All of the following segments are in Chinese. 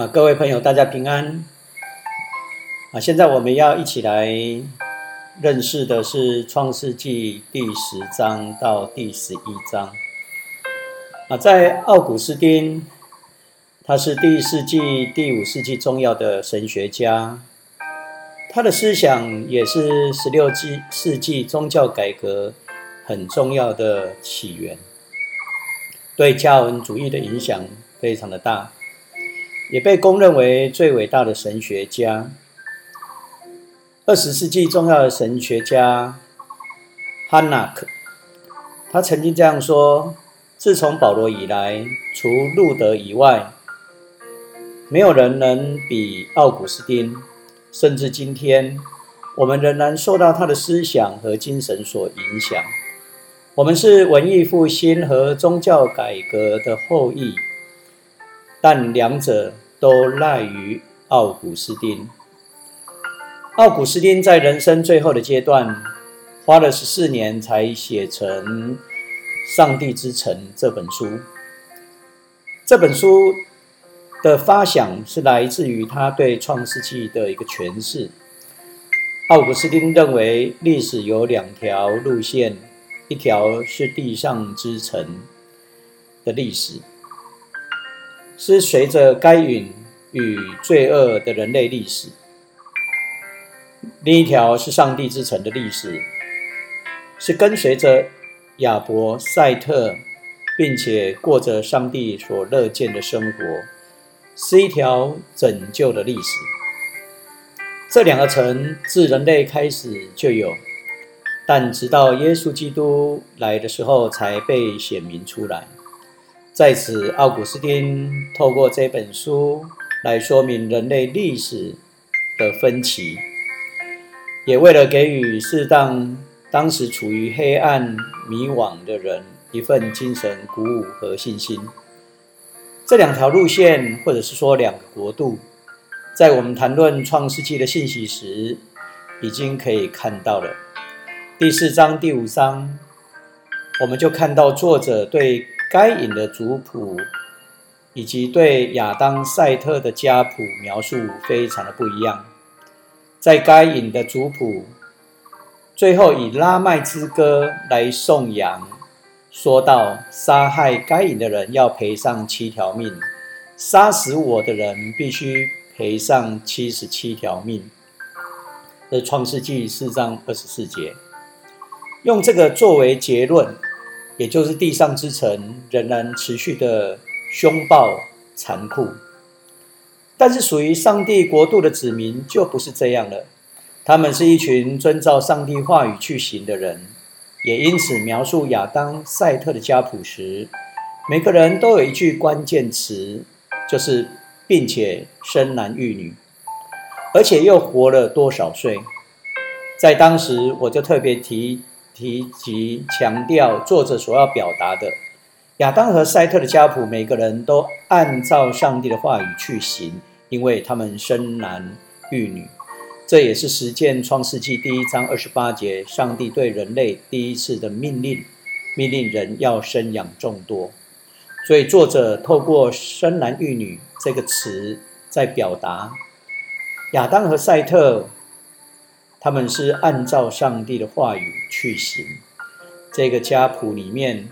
啊，各位朋友，大家平安。啊，现在我们要一起来认识的是《创世纪》第十章到第十一章。啊，在奥古斯丁，他是第四世纪、第五世纪重要的神学家，他的思想也是十六纪世纪宗教改革很重要的起源，对加文主义的影响非常的大。也被公认为最伟大的神学家。二十世纪重要的神学家哈纳克，他曾经这样说：自从保罗以来，除路德以外，没有人能比奥古斯丁。甚至今天，我们仍然受到他的思想和精神所影响。我们是文艺复兴和宗教改革的后裔。但两者都赖于奥古斯丁。奥古斯丁在人生最后的阶段，花了十四年才写成《上帝之城》这本书。这本书的发想是来自于他对创世纪的一个诠释。奥古斯丁认为历史有两条路线，一条是地上之城的历史。是随着该隐与罪恶的人类历史，另一条是上帝之城的历史，是跟随着亚伯、赛特，并且过着上帝所乐见的生活，是一条拯救的历史。这两个城自人类开始就有，但直到耶稣基督来的时候，才被显明出来。在此，奥古斯丁透过这本书来说明人类历史的分歧，也为了给予适当当时处于黑暗迷惘的人一份精神鼓舞和信心。这两条路线，或者是说两个国度，在我们谈论创世纪的信息时，已经可以看到了。第四章、第五章，我们就看到作者对。该隐的族谱以及对亚当、赛特的家谱描述非常的不一样。在该隐的族谱最后以拉麦之歌来颂扬，说到杀害该隐的人要赔上七条命，杀死我的人必须赔上七十七条命。这创世纪四章二十四节，用这个作为结论。也就是地上之城仍然持续的凶暴残酷，但是属于上帝国度的子民就不是这样了。他们是一群遵照上帝话语去行的人，也因此描述亚当、赛特的家谱时，每个人都有一句关键词，就是并且生男育女，而且又活了多少岁。在当时，我就特别提。提及强调作者所要表达的，亚当和赛特的家谱，每个人都按照上帝的话语去行，因为他们生男育女。这也是实践创世纪第一章二十八节，上帝对人类第一次的命令，命令人要生养众多。所以作者透过“生男育女”这个词，在表达亚当和赛特。他们是按照上帝的话语去行。这个家谱里面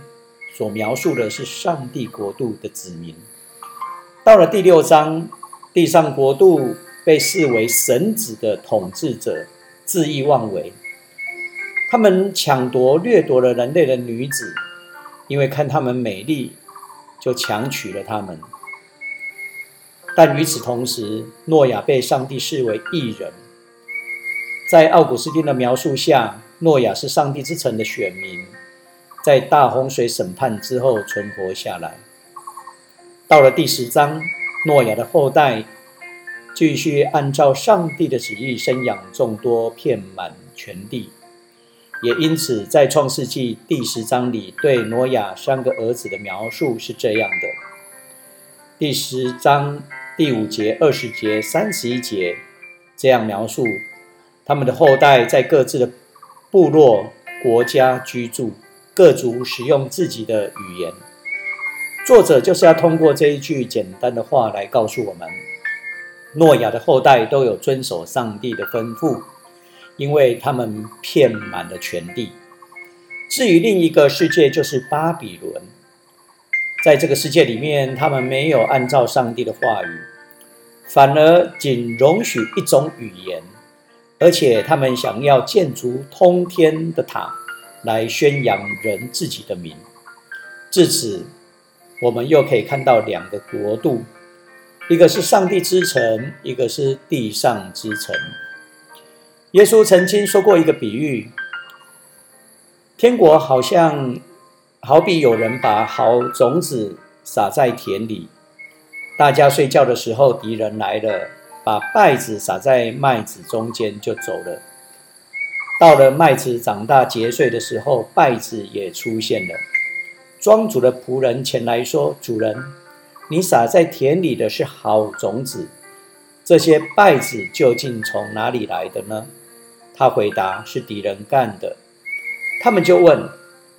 所描述的是上帝国度的子民。到了第六章，地上国度被视为神子的统治者恣意妄为，他们抢夺掠夺了人类的女子，因为看她们美丽，就强娶了她们。但与此同时，诺亚被上帝视为异人。在奥古斯丁的描述下，诺亚是上帝之城的选民，在大洪水审判之后存活下来。到了第十章，诺亚的后代继续按照上帝的旨意生养众多，遍满全地。也因此，在创世纪第十章里，对诺亚三个儿子的描述是这样的：第十章第五节、二十节、三十一节这样描述。他们的后代在各自的部落、国家居住，各族使用自己的语言。作者就是要通过这一句简单的话来告诉我们：诺亚的后代都有遵守上帝的吩咐，因为他们遍满了全地。至于另一个世界，就是巴比伦，在这个世界里面，他们没有按照上帝的话语，反而仅容许一种语言，而且他们想要建筑通天的塔，来宣扬人自己的名。至此，我们又可以看到两个国度。一个是上帝之城，一个是地上之城。耶稣曾经说过一个比喻：天国好像好比有人把好种子撒在田里，大家睡觉的时候，敌人来了，把稗子撒在麦子中间就走了。到了麦子长大结穗的时候，稗子也出现了。庄主的仆人前来说：“主人。”你撒在田里的是好种子，这些稗子究竟从哪里来的呢？他回答：是敌人干的。他们就问：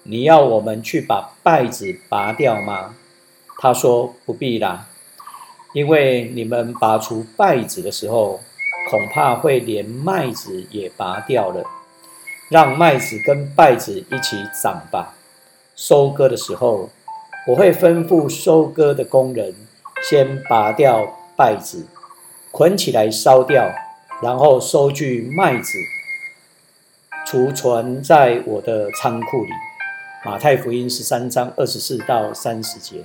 你要我们去把稗子拔掉吗？他说：不必啦，因为你们拔除稗子的时候，恐怕会连麦子也拔掉了。让麦子跟稗子一起长吧。收割的时候。我会吩咐收割的工人先拔掉稗子，捆起来烧掉，然后收据麦子，储存在我的仓库里。马太福音十三章二十四到三十节。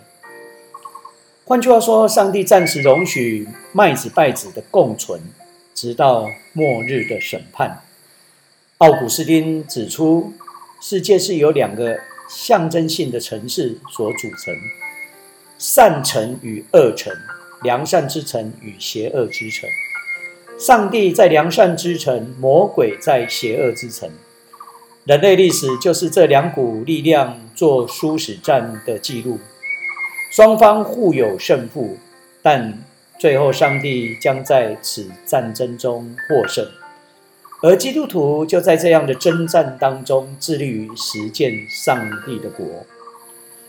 换句话说，上帝暂时容许麦子、败子的共存，直到末日的审判。奥古斯丁指出，世界是由两个。象征性的城市所组成，善城与恶城，良善之城与邪恶之城。上帝在良善之城，魔鬼在邪恶之城。人类历史就是这两股力量做殊死战的记录，双方互有胜负，但最后上帝将在此战争中获胜。而基督徒就在这样的征战当中，致力于实践上帝的国。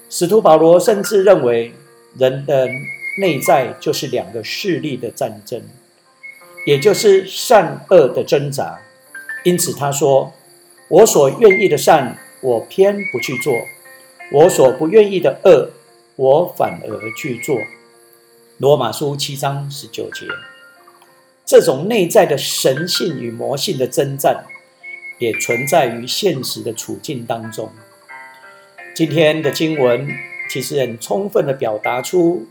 使徒保罗甚至认为，人的内在就是两个势力的战争，也就是善恶的挣扎。因此他说：“我所愿意的善，我偏不去做；我所不愿意的恶，我反而去做。”罗马书七章十九节。这种内在的神性与魔性的征战，也存在于现实的处境当中。今天的经文其实很充分的表达出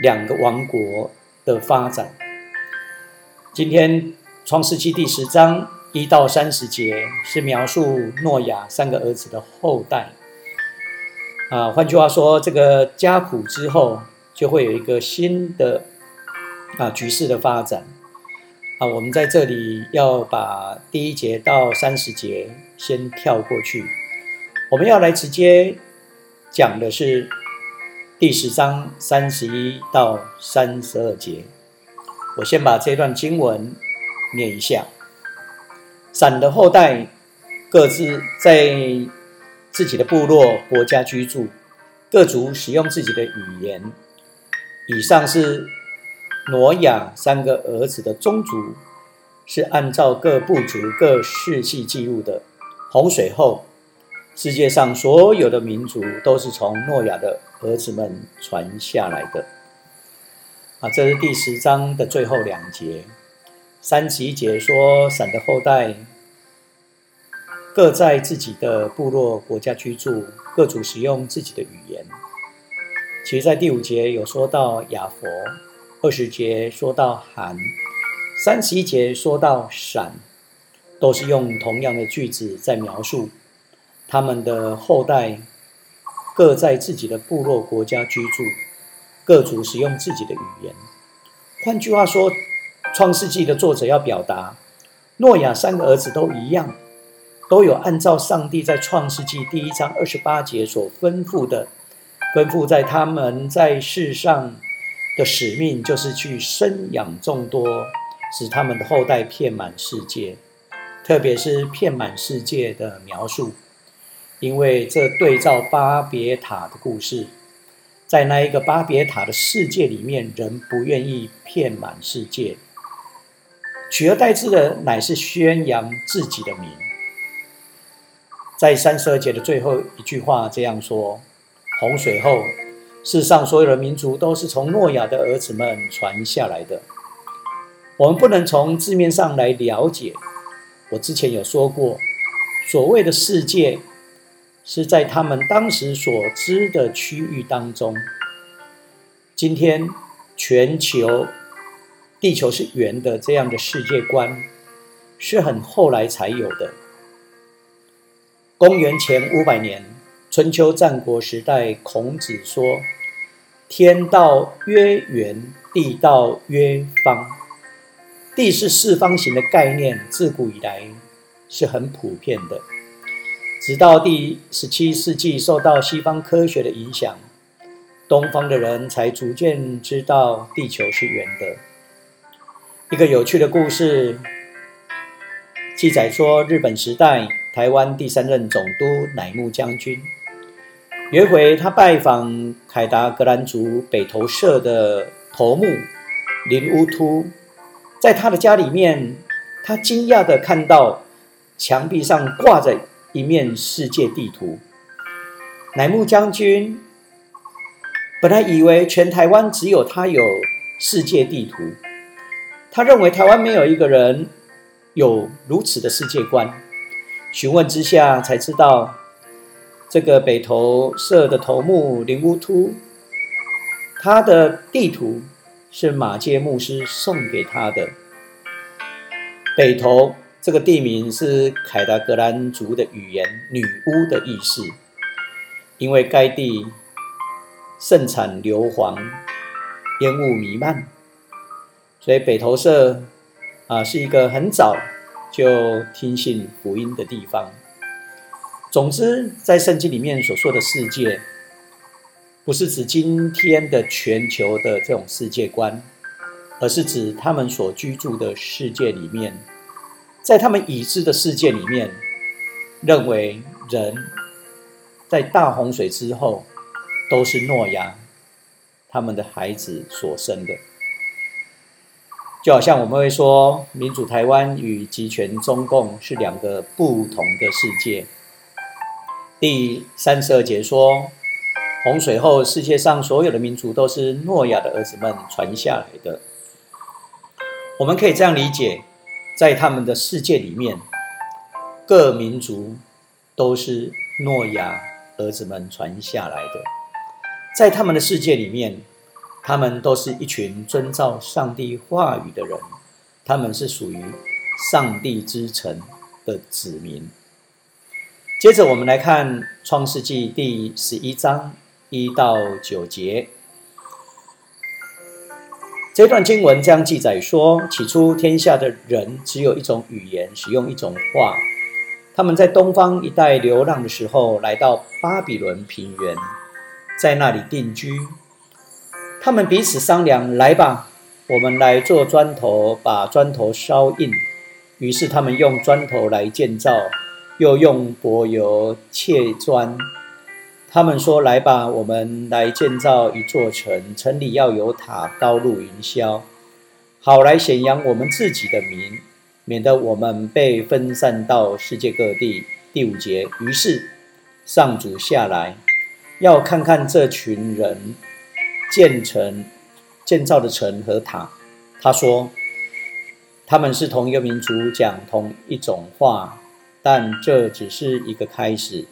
两个王国的发展。今天创世纪第十章一到三十节是描述诺亚三个儿子的后代。啊，换句话说，这个家谱之后就会有一个新的啊局势的发展。啊，我们在这里要把第一节到三十节先跳过去，我们要来直接讲的是第十章三十一到三十二节。我先把这段经文念一下：闪的后代各自在自己的部落国家居住，各族使用自己的语言。以上是。挪亚三个儿子的宗族是按照各部族各世系记录的。洪水后，世界上所有的民族都是从诺亚的儿子们传下来的。啊，这是第十章的最后两节。三十一节说，闪的后代各在自己的部落国家居住，各族使用自己的语言。其实，在第五节有说到雅佛。二十节说到寒，三十一节说到闪，都是用同样的句子在描述他们的后代各在自己的部落国家居住，各族使用自己的语言。换句话说，《创世纪》的作者要表达，诺亚三个儿子都一样，都有按照上帝在《创世纪》第一章二十八节所吩咐的，吩咐在他们在世上。的使命就是去生养众多，使他们的后代遍满世界，特别是遍满世界的描述，因为这对照巴别塔的故事，在那一个巴别塔的世界里面，人不愿意遍满世界，取而代之的乃是宣扬自己的名。在三十二节的最后一句话这样说：“洪水后，世上所有的民族都是从诺亚的儿子们传下来的。”我们不能从字面上来了解。我之前有说过，所谓的世界。是在他们当时所知的区域当中。今天，全球、地球是圆的这样的世界观，是很后来才有的。公元前五百年，春秋战国时代，孔子说：“天道曰圆，地道曰方。”地是四方形的概念，自古以来是很普遍的。直到第十七世纪，受到西方科学的影响，东方的人才逐渐知道地球是圆的。一个有趣的故事记载说，日本时代台湾第三任总督乃木将军，有一回他拜访凯达格兰族北投社的头目林乌突，在他的家里面，他惊讶的看到墙壁上挂着。一面世界地图，乃木将军本来以为全台湾只有他有世界地图，他认为台湾没有一个人有如此的世界观。询问之下才知道，这个北投社的头目林乌突，他的地图是马介牧师送给他的北投。这个地名是凯达格兰族的语言“女巫”的意思，因为该地盛产硫磺，烟雾弥漫，所以北投社啊是一个很早就听信福音的地方。总之，在圣经里面所说的世界，不是指今天的全球的这种世界观，而是指他们所居住的世界里面。在他们已知的世界里面，认为人在大洪水之后都是诺亚他们的孩子所生的，就好像我们会说，民主台湾与集权中共是两个不同的世界。第三十二节说，洪水后世界上所有的民族都是诺亚的儿子们传下来的，我们可以这样理解。在他们的世界里面，各民族都是诺亚儿子们传下来的。在他们的世界里面，他们都是一群遵照上帝话语的人，他们是属于上帝之城的子民。接着，我们来看创世纪第十一章一到九节。这段经文将记载说，起初天下的人只有一种语言，使用一种话。他们在东方一带流浪的时候，来到巴比伦平原，在那里定居。他们彼此商量：“来吧，我们来做砖头，把砖头烧硬。”于是他们用砖头来建造，又用柏油砌砖。他们说：“来吧，我们来建造一座城，城里要有塔，高入云霄，好来显扬我们自己的名，免得我们被分散到世界各地。”第五节，于是上主下来，要看看这群人建成、建造的城和塔。他说：“他们是同一个民族，讲同一种话，但这只是一个开始。”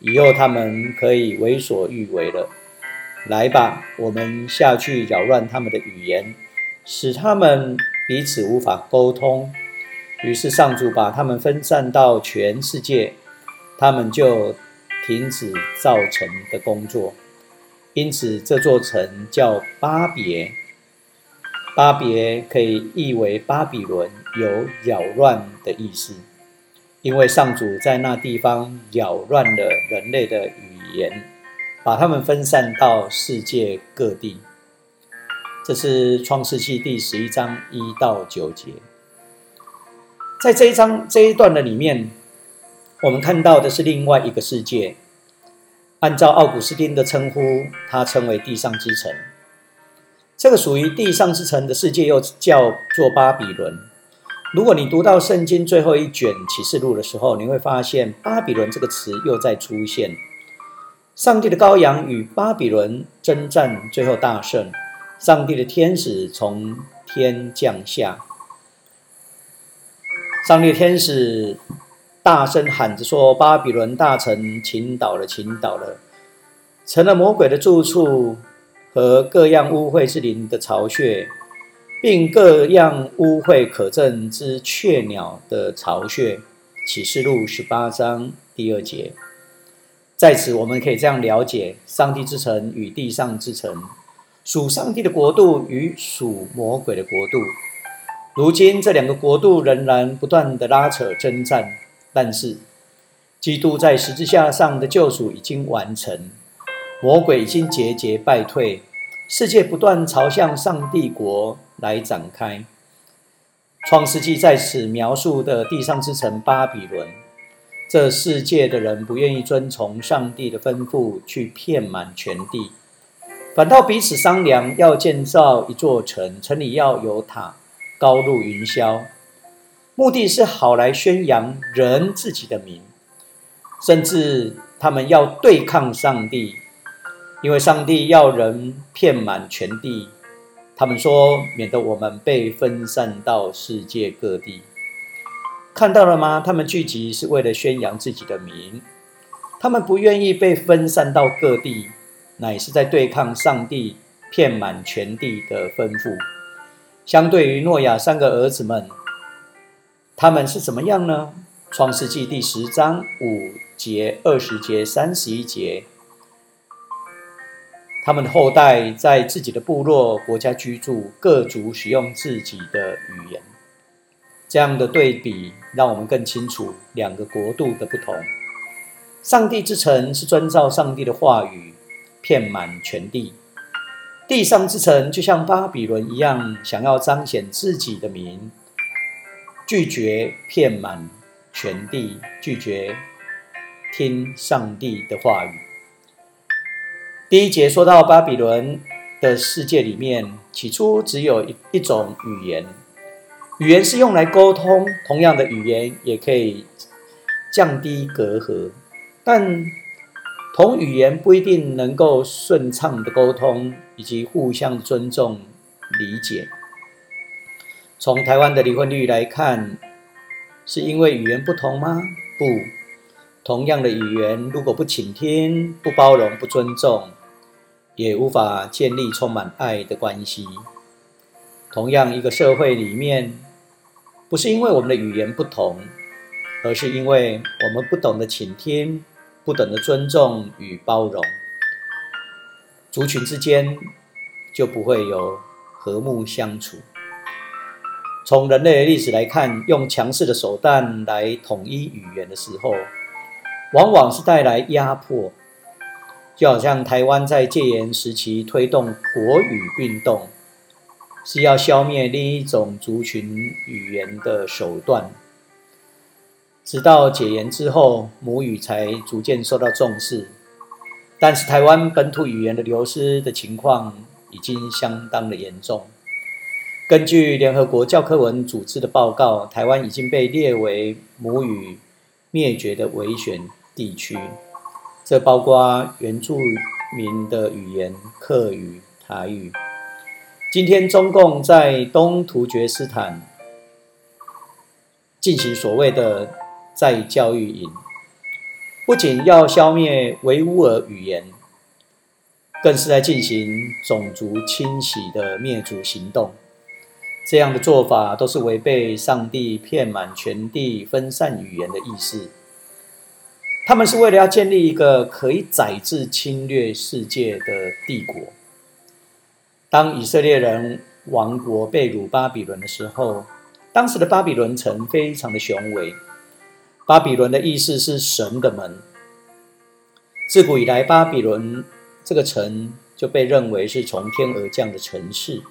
以后他们可以为所欲为了。来吧，我们下去扰乱他们的语言，使他们彼此无法沟通。于是上主把他们分散到全世界，他们就停止造城的工作。因此，这座城叫巴别。巴别可以译为巴比伦，有扰乱的意思。因为上主在那地方扰乱了人类的语言，把他们分散到世界各地。这是创世纪第十一章一到九节。在这一章这一段的里面，我们看到的是另外一个世界。按照奥古斯丁的称呼，它称为地上之城。这个属于地上之城的世界又叫做巴比伦。如果你读到圣经最后一卷启示录的时候，你会发现巴比伦这个词又在出现。上帝的羔羊与巴比伦征战，最后大胜。上帝的天使从天降下，上帝的天使大声喊着说：“巴比伦大城倾倒了，倾倒了，成了魔鬼的住处和各样污秽之灵的巢穴，并各样污秽可憎之雀鸟的巢穴。”启示录十八章第二节。在此，我们可以这样了解：上帝之城与地上之城，属上帝的国度与属魔鬼的国度。如今，这两个国度仍然不断的拉扯征战，但是，基督在十字架上的救赎已经完成，魔鬼已经节节败退，世界不断朝向上帝国来展开。创世纪在此描述的地上之城巴比伦。这世界的人不愿意遵从上帝的吩咐去遍满全地，反倒彼此商量要建造一座城，城里要有塔，高入云霄，目的是好来宣扬人自己的名，甚至他们要对抗上帝，因为上帝要人遍满全地。他们说，免得我们被分散到世界各地。看到了吗？他们聚集是为了宣扬自己的名，他们不愿意被分散到各地，乃是在对抗上帝遍满全地的吩咐。相对于诺亚三个儿子们，他们是怎么样呢？创世纪第十章五节、二十节、三十一节，他们的后代在自己的部落、国家居住，各族使用自己的语言。这样的对比，让我们更清楚两个国度的不同。上帝之城是遵照上帝的话语，遍满全地；地上之城就像巴比伦一样，想要彰显自己的名，拒绝遍满全地，拒绝听上帝的话语。第一节说到巴比伦的世界里面，起初只有一一种语言。语言是用来沟通，同样的语言也可以降低隔阂，但同语言不一定能够顺畅的沟通以及互相尊重理解。从台湾的离婚率来看，是因为语言不同吗？不，同样的语言如果不倾听、不包容、不尊重，也无法建立充满爱的关系。同样一个社会里面。不是因为我们的语言不同，而是因为我们不懂得倾听，不懂得尊重与包容，族群之间就不会有和睦相处。从人类的历史来看，用强势的手段来统一语言的时候，往往是带来压迫。就好像台湾在戒严时期推动国语运动。是要消灭另一种族群语言的手段，直到解严之后，母语才逐渐受到重视。但是，台湾本土语言的流失的情况已经相当的严重。根据联合国教科文组织的报告，台湾已经被列为母语灭绝的危险地区，这包括原住民的语言客语、台语。今天，中共在东突厥斯坦进行所谓的再教育营，不仅要消灭维吾尔语言，更是在进行种族清洗的灭族行动。这样的做法都是违背上帝遍满全地分散语言的意思。他们是为了要建立一个可以宰制侵略世界的帝国。当以色列人亡国被掳巴比伦的时候，当时的巴比伦城非常的雄伟。巴比伦的意思是神的门。自古以来，巴比伦这个城就被认为是从天而降的城市，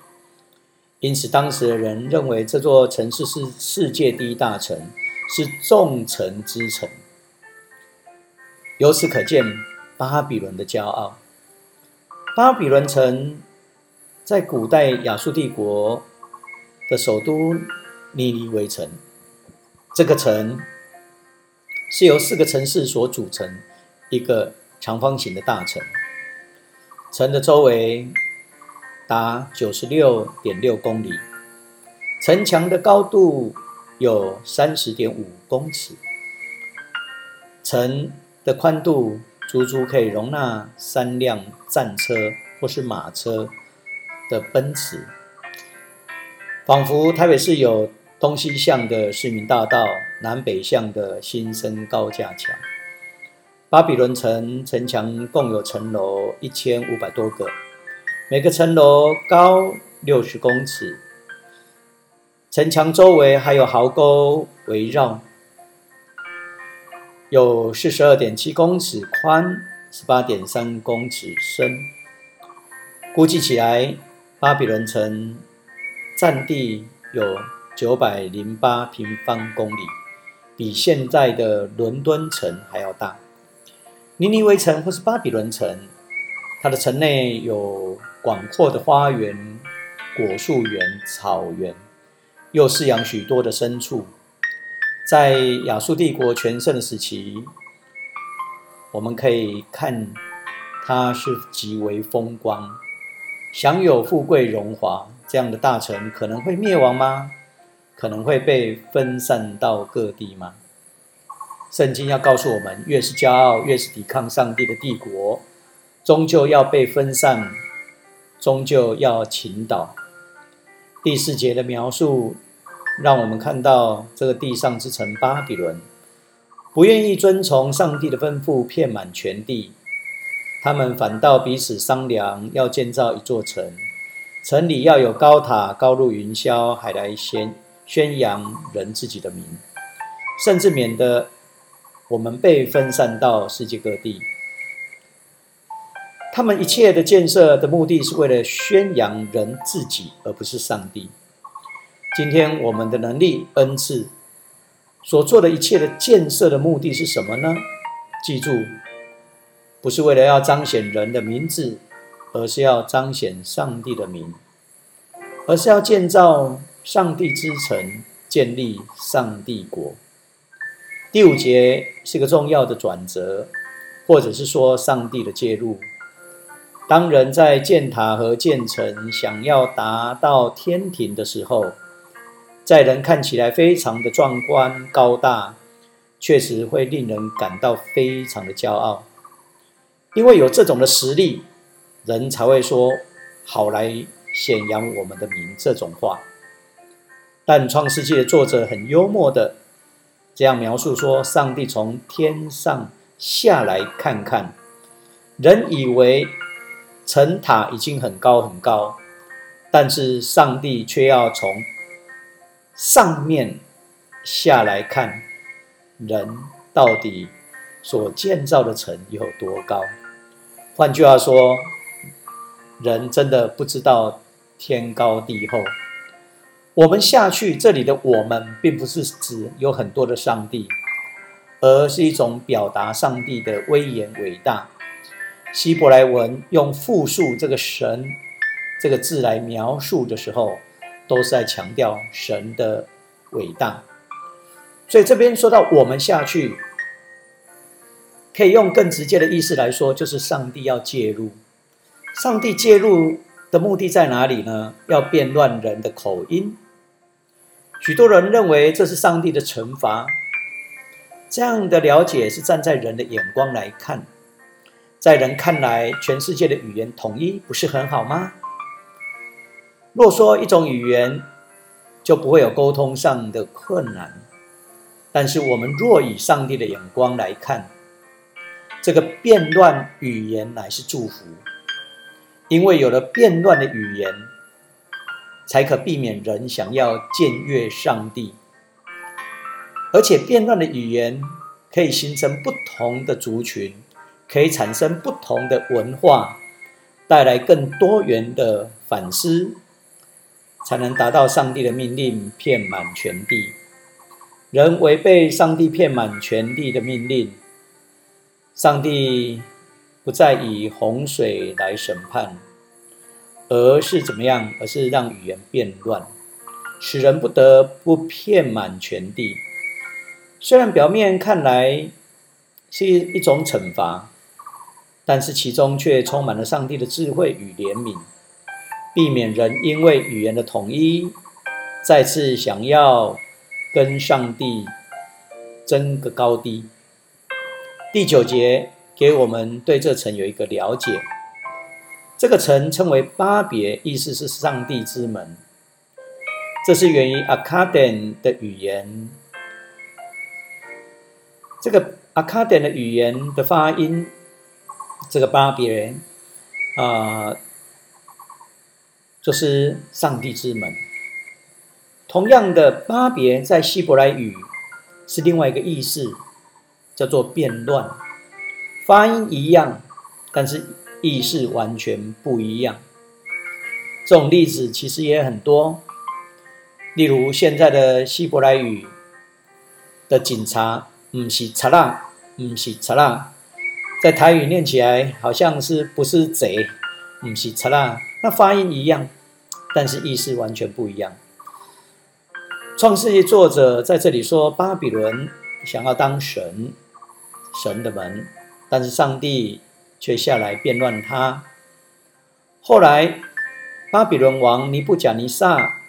因此当时的人认为这座城市是世界第一大城，是众城之城。由此可见，巴比伦的骄傲。巴比伦城在古代亚述帝国的首都尼尼微城，这个城是由四个城市所组成，一个长方形的大城。城的周围达九十六点六公里，城墙的高度有三十点五公尺，城的宽度足足可以容纳三辆战车或是马车的奔驰，仿佛台北市有东西向的市民大道，南北向的新生高架桥。巴比伦城城墙共有城楼一千五百多个，每个城楼高六十公尺。城墙周围还有壕沟围绕，有四十二点七公尺宽，十八点三公尺深。估计起来，巴比伦城占地有九百零八平方公里，比现在的伦敦城还要大。尼尼微城或是巴比伦城，它的城内有广阔的花园、果树园、草原，又饲养许多的牲畜。在亚述帝国全盛的时期，我们可以看它是极为风光，享有富贵荣华。这样的大臣可能会灭亡吗？可能会被分散到各地吗？圣经要告诉我们：越是骄傲，越是抵抗上帝的帝国，终究要被分散，终究要倾倒。第四节的描述，让我们看到这个地上之城巴比伦，不愿意遵从上帝的吩咐，遍满全地。他们反倒彼此商量，要建造一座城，城里要有高塔，高入云霄，还来宣宣扬人自己的名，甚至免得。我们被分散到世界各地，他们一切的建设的目的是为了宣扬人自己，而不是上帝。今天我们的能力恩赐所做的一切的建设的目的是什么呢？记住，不是为了要彰显人的名字，而是要彰显上帝的名，而是要建造上帝之城，建立上帝国。第五节是个重要的转折，或者是说上帝的介入。当人在建塔和建城，想要达到天庭的时候，在人看起来非常的壮观高大，确实会令人感到非常的骄傲，因为有这种的实力，人才会说好来显扬我们的名这种话。但创世纪的作者很幽默的。这样描述说，上帝从天上下来看看，人以为城塔已经很高很高，但是上帝却要从上面下来看，人到底所建造的城有多高？换句话说，人真的不知道天高地厚。我们下去，这里的我们并不是指有很多的上帝，而是一种表达上帝的威严伟大。希伯来文用复数这个神这个字来描述的时候，都是在强调神的伟大。所以这边说到我们下去，可以用更直接的意思来说，就是上帝要介入。上帝介入的目的在哪里呢？要变乱人的口音。许多人认为这是上帝的惩罚，这样的了解是站在人的眼光来看，在人看来，全世界的语言统一不是很好吗？若说一种语言就不会有沟通上的困难，但是我们若以上帝的眼光来看，这个变乱语言乃是祝福，因为有了变乱的语言。才可避免人想要僭越上帝，而且变乱的语言可以形成不同的族群，可以产生不同的文化，带来更多元的反思，才能达到上帝的命令，遍满全地。人违背上帝遍满全地的命令，上帝不再以洪水来审判，而是怎么样？而是让语言变乱，使人不得不遍满全地。虽然表面看来是一种惩罚，但是其中却充满了上帝的智慧与怜悯，避免人因为语言的统一，再次想要跟上帝争个高低。第九节给我们对这城有一个了解，这个城称为巴别，意思是上帝之门。这是源于阿卡典的语言。这个阿卡典的语言的发音，这个巴别人啊，就是上帝之门。同样的，巴别在希伯来语是另外一个意思，叫做变乱。发音一样，但是意思完全不一样。这种例子其实也很多，例如现在的希伯来语的警察。唔是查啦，唔是查啦，在台语念起来好像是不是贼，唔是贼啦，那发音一样，但是意思完全不一样。创世纪作者在这里说，巴比伦想要当神，神的门，但是上帝却下来变乱他。后来，巴比伦王尼布甲尼撒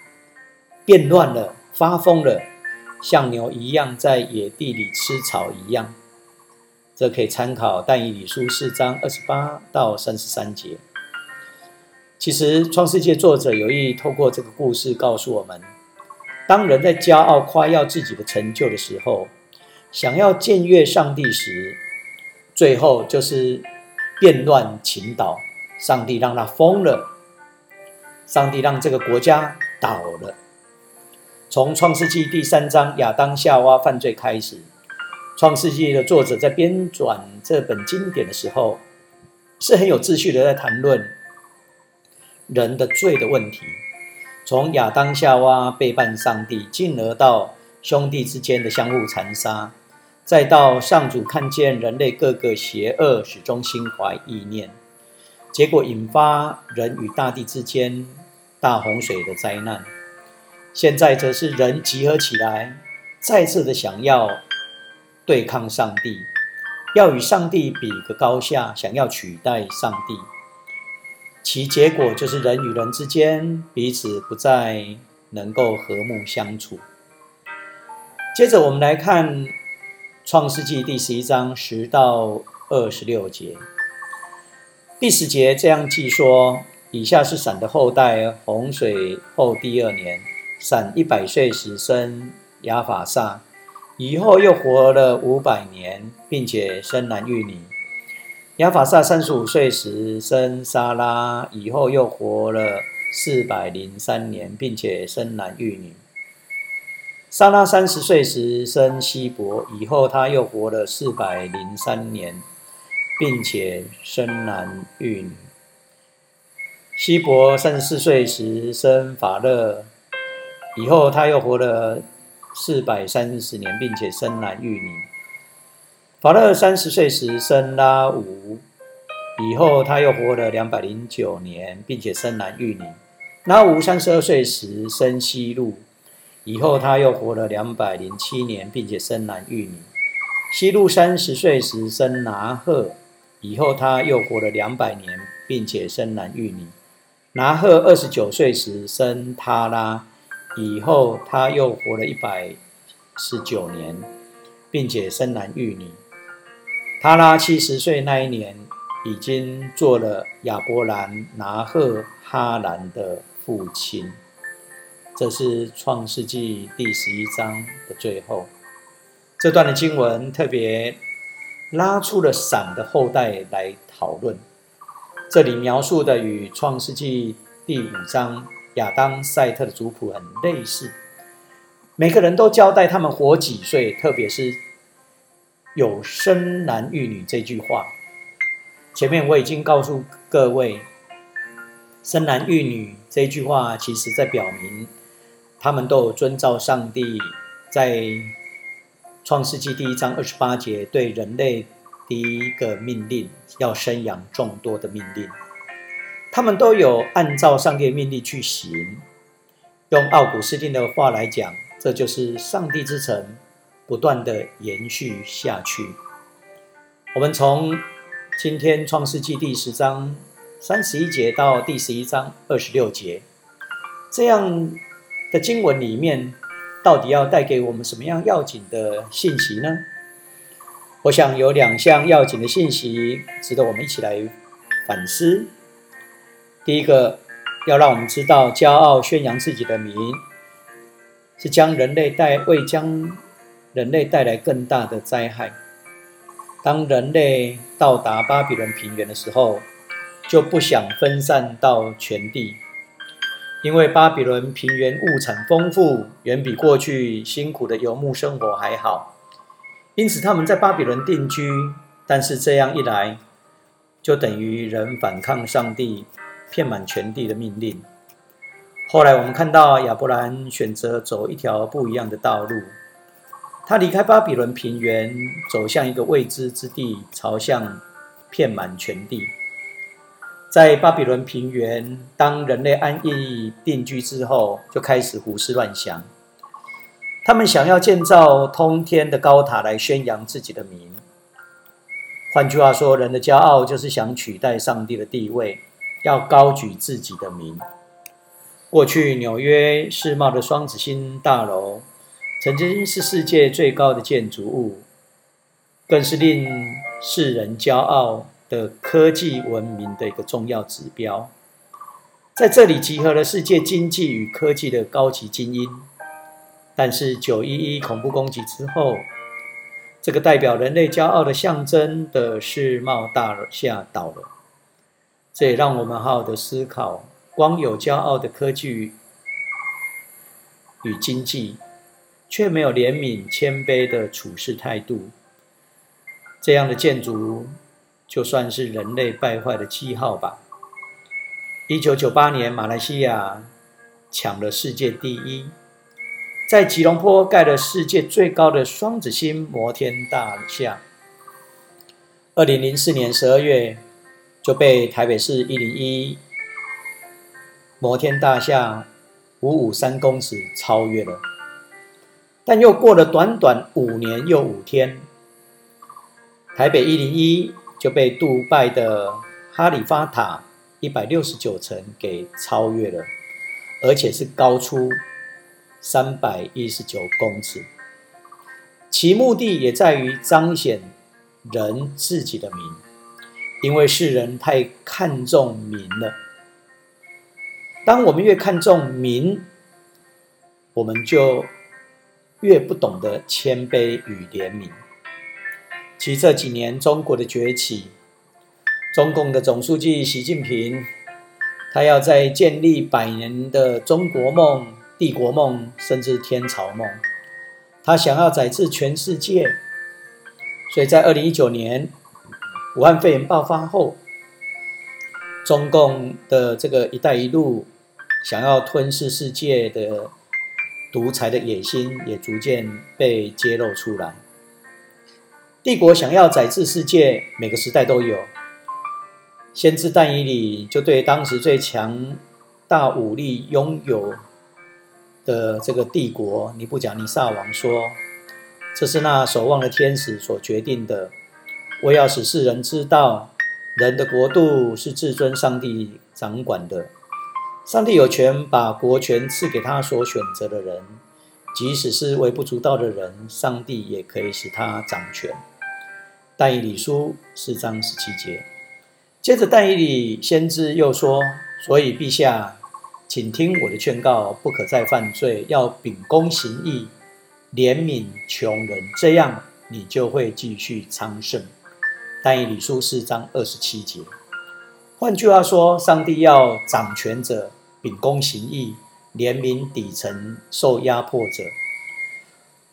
变乱了，发疯了。像牛一样在野地里吃草一样，这可以参考但以理书四章二十八到三十三节。其实创世界作者有意透过这个故事告诉我们：当人在骄傲夸耀自己的成就的时候，想要僭越上帝时，最后就是变乱倾倒，上帝让他疯了，上帝让这个国家倒了。从创世纪第三章亚当夏娃犯罪开始，创世纪的作者在编纂这本经典的时候，是很有秩序的在谈论人的罪的问题。从亚当夏娃背叛上帝，进而到兄弟之间的相互残杀，再到上主看见人类各个邪恶，始终心怀意念，结果引发人与大地之间大洪水的灾难。现在则是人集合起来，再次的想要对抗上帝，要与上帝比个高下，想要取代上帝。其结果就是人与人之间彼此不再能够和睦相处。接着我们来看创世纪第十一章十到二十六节。第十节这样记说：以下是闪的后代，洪水后第二年。闪一百岁时生亚法萨，以后又活了五百年，并且生男育女。亚法萨三十五岁时生沙拉，以后又活了四百零三年，并且生男育女。沙拉三十岁时生希伯，以后他又活了四百零三年，并且生男育女。希伯三十四岁时生法勒。以后他又活了四百三十年，并且生男育女。法勒三十岁时生拉吾，以后他又活了两百零九年，并且生男育女。拉吾三十二岁时生西路，以后他又活了两百零七年，并且生男育女。西路三十岁时生拿赫，以后他又活了两百年，并且生男育女。拿赫二十九岁时生他拉。以后他又活了一百十九年，并且生男育女。他拉七十岁那一年，已经做了亚伯兰、拿赫、哈兰的父亲。这是创世纪第十一章的最后。这段的经文特别拉出了闪的后代来讨论。这里描述的与创世纪第五章。亚当、赛特的族谱很类似，每个人都交代他们活几岁，特别是有生男育女这句话。前面我已经告诉各位，生男育女这句话，其实在表明他们都有遵照上帝在创世纪第一章二十八节对人类第一个命令，要生养众多的命令。他们都有按照上帝的命令去行。用奥古斯丁的话来讲，这就是上帝之城不断的延续下去。我们从今天创世纪第十章三十一节到第十一章二十六节这样的经文里面，到底要带给我们什么样要紧的信息呢？我想有两项要紧的信息值得我们一起来反思。第一个，要让我们知道，骄傲宣扬自己的名，是将人类带为将人类带来更大的灾害。当人类到达巴比伦平原的时候，就不想分散到全地，因为巴比伦平原物产丰富，远比过去辛苦的游牧生活还好。因此，他们在巴比伦定居。但是这样一来，就等于人反抗上帝遍满全地的命令。后来，我们看到亚伯兰选择走一条不一样的道路。他离开巴比伦平原，走向一个未知之地，朝向遍满全地。在巴比伦平原，当人类安逸定居之后，就开始胡思乱想。他们想要建造通天的高塔来宣扬自己的名。换句话说，人的骄傲就是想取代上帝的地位，要高举自己的名。过去纽约世贸的双子星大楼。曾经是世界最高的建筑物，更是令世人骄傲的科技文明的一个重要指标。在这里集合了世界经济与科技的高级精英。但是九一一恐怖攻击之后，这个代表人类骄傲的象征的世贸大厦倒了。这也让我们好好的思考：光有骄傲的科技与经济。却没有怜悯、谦卑的处事态度，这样的建筑就算是人类败坏的记号吧。一九九八年，马来西亚抢了世界第一，在吉隆坡盖了世界最高的双子星摩天大厦。二零零四年十二月，就被台北市一零一摩天大厦五五三公尺超越了。但又过了短短五年又五天，台北一零一就被杜拜的哈利法塔一百六十九层给超越了，而且是高出三百一十九公尺。其目的也在于彰显人自己的名，因为世人太看重名了。当我们越看重名，我们就。越不懂得谦卑与怜悯。其实这几年中国的崛起，中共的总书记习近平，他要在建立百年的中国梦、帝国梦，甚至天朝梦，他想要宰制全世界。所以在二零一九年武汉肺炎爆发后，中共的这个“一带一路”想要吞噬世界的。独裁的野心也逐渐被揭露出来。帝国想要宰制世界，每个时代都有。先知但以里就对当时最强大武力拥有的这个帝国尼布甲尼撒王说：“这是那守望的天使所决定的。我要使世人知道，人的国度是至尊上帝掌管的。”上帝有权把国权赐给他所选择的人，即使是微不足道的人，上帝也可以使他掌权。但以理书四章十七节，接着但以理先知又说：“所以陛下，请听我的劝告，不可再犯罪，要秉公行义，怜悯穷人，这样你就会继续昌盛。”但以理书四章二十七节。换句话说，上帝要掌权者。秉公行义，怜悯底层受压迫者。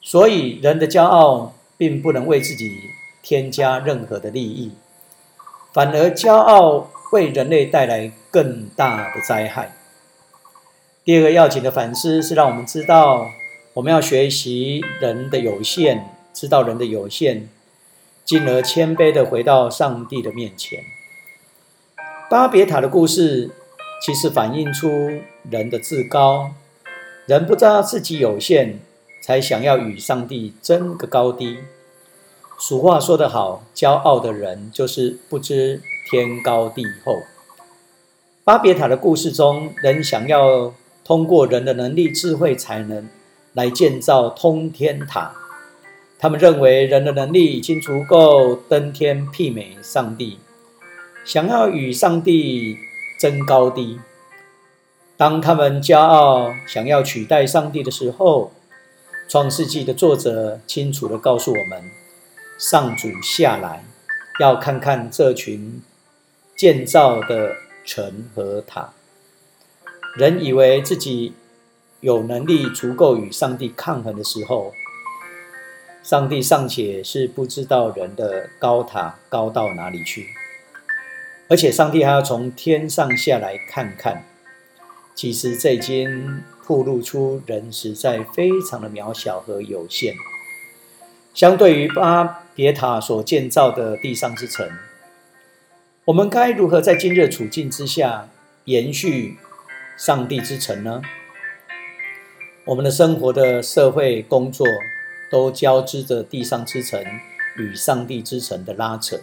所以，人的骄傲并不能为自己添加任何的利益，反而骄傲为人类带来更大的灾害。第二个要紧的反思是，让我们知道，我们要学习人的有限，知道人的有限，进而谦卑的回到上帝的面前。巴别塔的故事其实反映出人的自高，人不知道自己有限，才想要与上帝争个高低。俗话说得好，骄傲的人就是不知天高地厚。巴别塔的故事中，人想要通过人的能力、智慧、才能来建造通天塔。他们认为人的能力已经足够登天媲美上帝，想要与上帝争高低。当他们骄傲想要取代上帝的时候，《创世纪》的作者清楚地告诉我们：上主下来要看看这群建造的城和塔。人以为自己有能力足够与上帝抗衡的时候。上帝尚且是不知道人的高塔高到哪里去，而且上帝还要从天上下来看看。其实这已经暴露出人实在非常的渺小和有限。相对于巴别塔所建造的地上之城，我们该如何在今日的处境之下延续上帝之城呢？我们的生活的社会工作。都交织着地上之城与上帝之城的拉扯，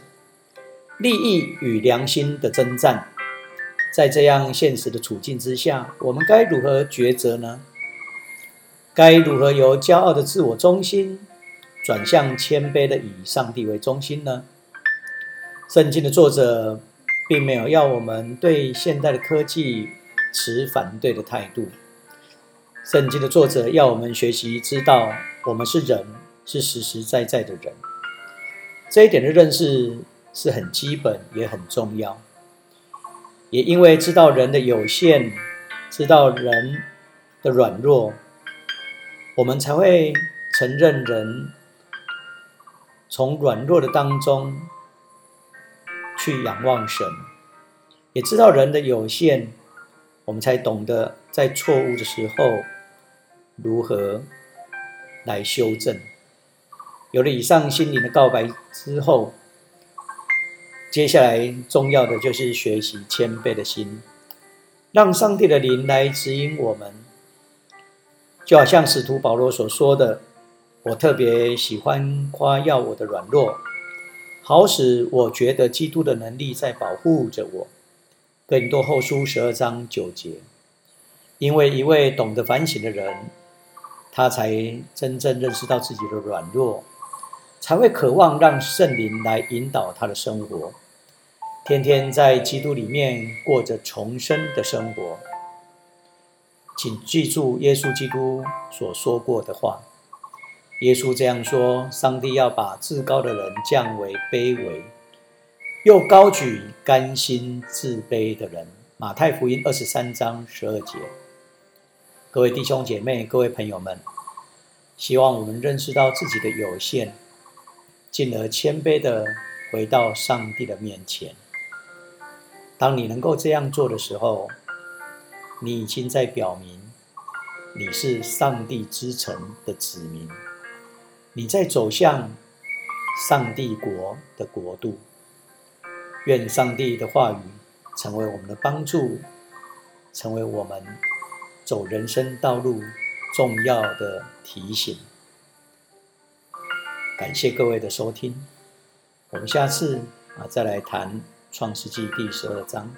利益与良心的征战。在这样现实的处境之下，我们该如何抉择呢？该如何由骄傲的自我中心转向谦卑的以上帝为中心呢？圣经的作者并没有要我们对现代的科技持反对的态度。圣经的作者要我们学习知道。我们是人，是实实在在的人，这一点的认识是很基本也很重要。也因为知道人的有限，知道人的软弱，我们才会承认人从软弱的当中去仰望神。也知道人的有限，我们才懂得在错误的时候如何。来修正。有了以上心灵的告白之后，接下来重要的就是学习谦卑的心，让上帝的灵来指引我们。就好像使徒保罗所说的：“我特别喜欢夸耀我的软弱，好使我觉得基督的能力在保护着我。”更多后书十二章九节，因为一位懂得反省的人。他才真正认识到自己的软弱，才会渴望让圣灵来引导他的生活，天天在基督里面过着重生的生活。请记住耶稣基督所说过的话。耶稣这样说：“上帝要把至高的人降为卑微，又高举甘心自卑的人。”马太福音二十三章十二节。各位弟兄姐妹，各位朋友们，希望我们认识到自己的有限，进而谦卑的回到上帝的面前。当你能够这样做的时候，你已经在表明你是上帝之城的子民，你在走向上帝国的国度。愿上帝的话语成为我们的帮助，成为我们。走人生道路重要的提醒。感谢各位的收听，我们下次啊再来谈创世纪第十二章。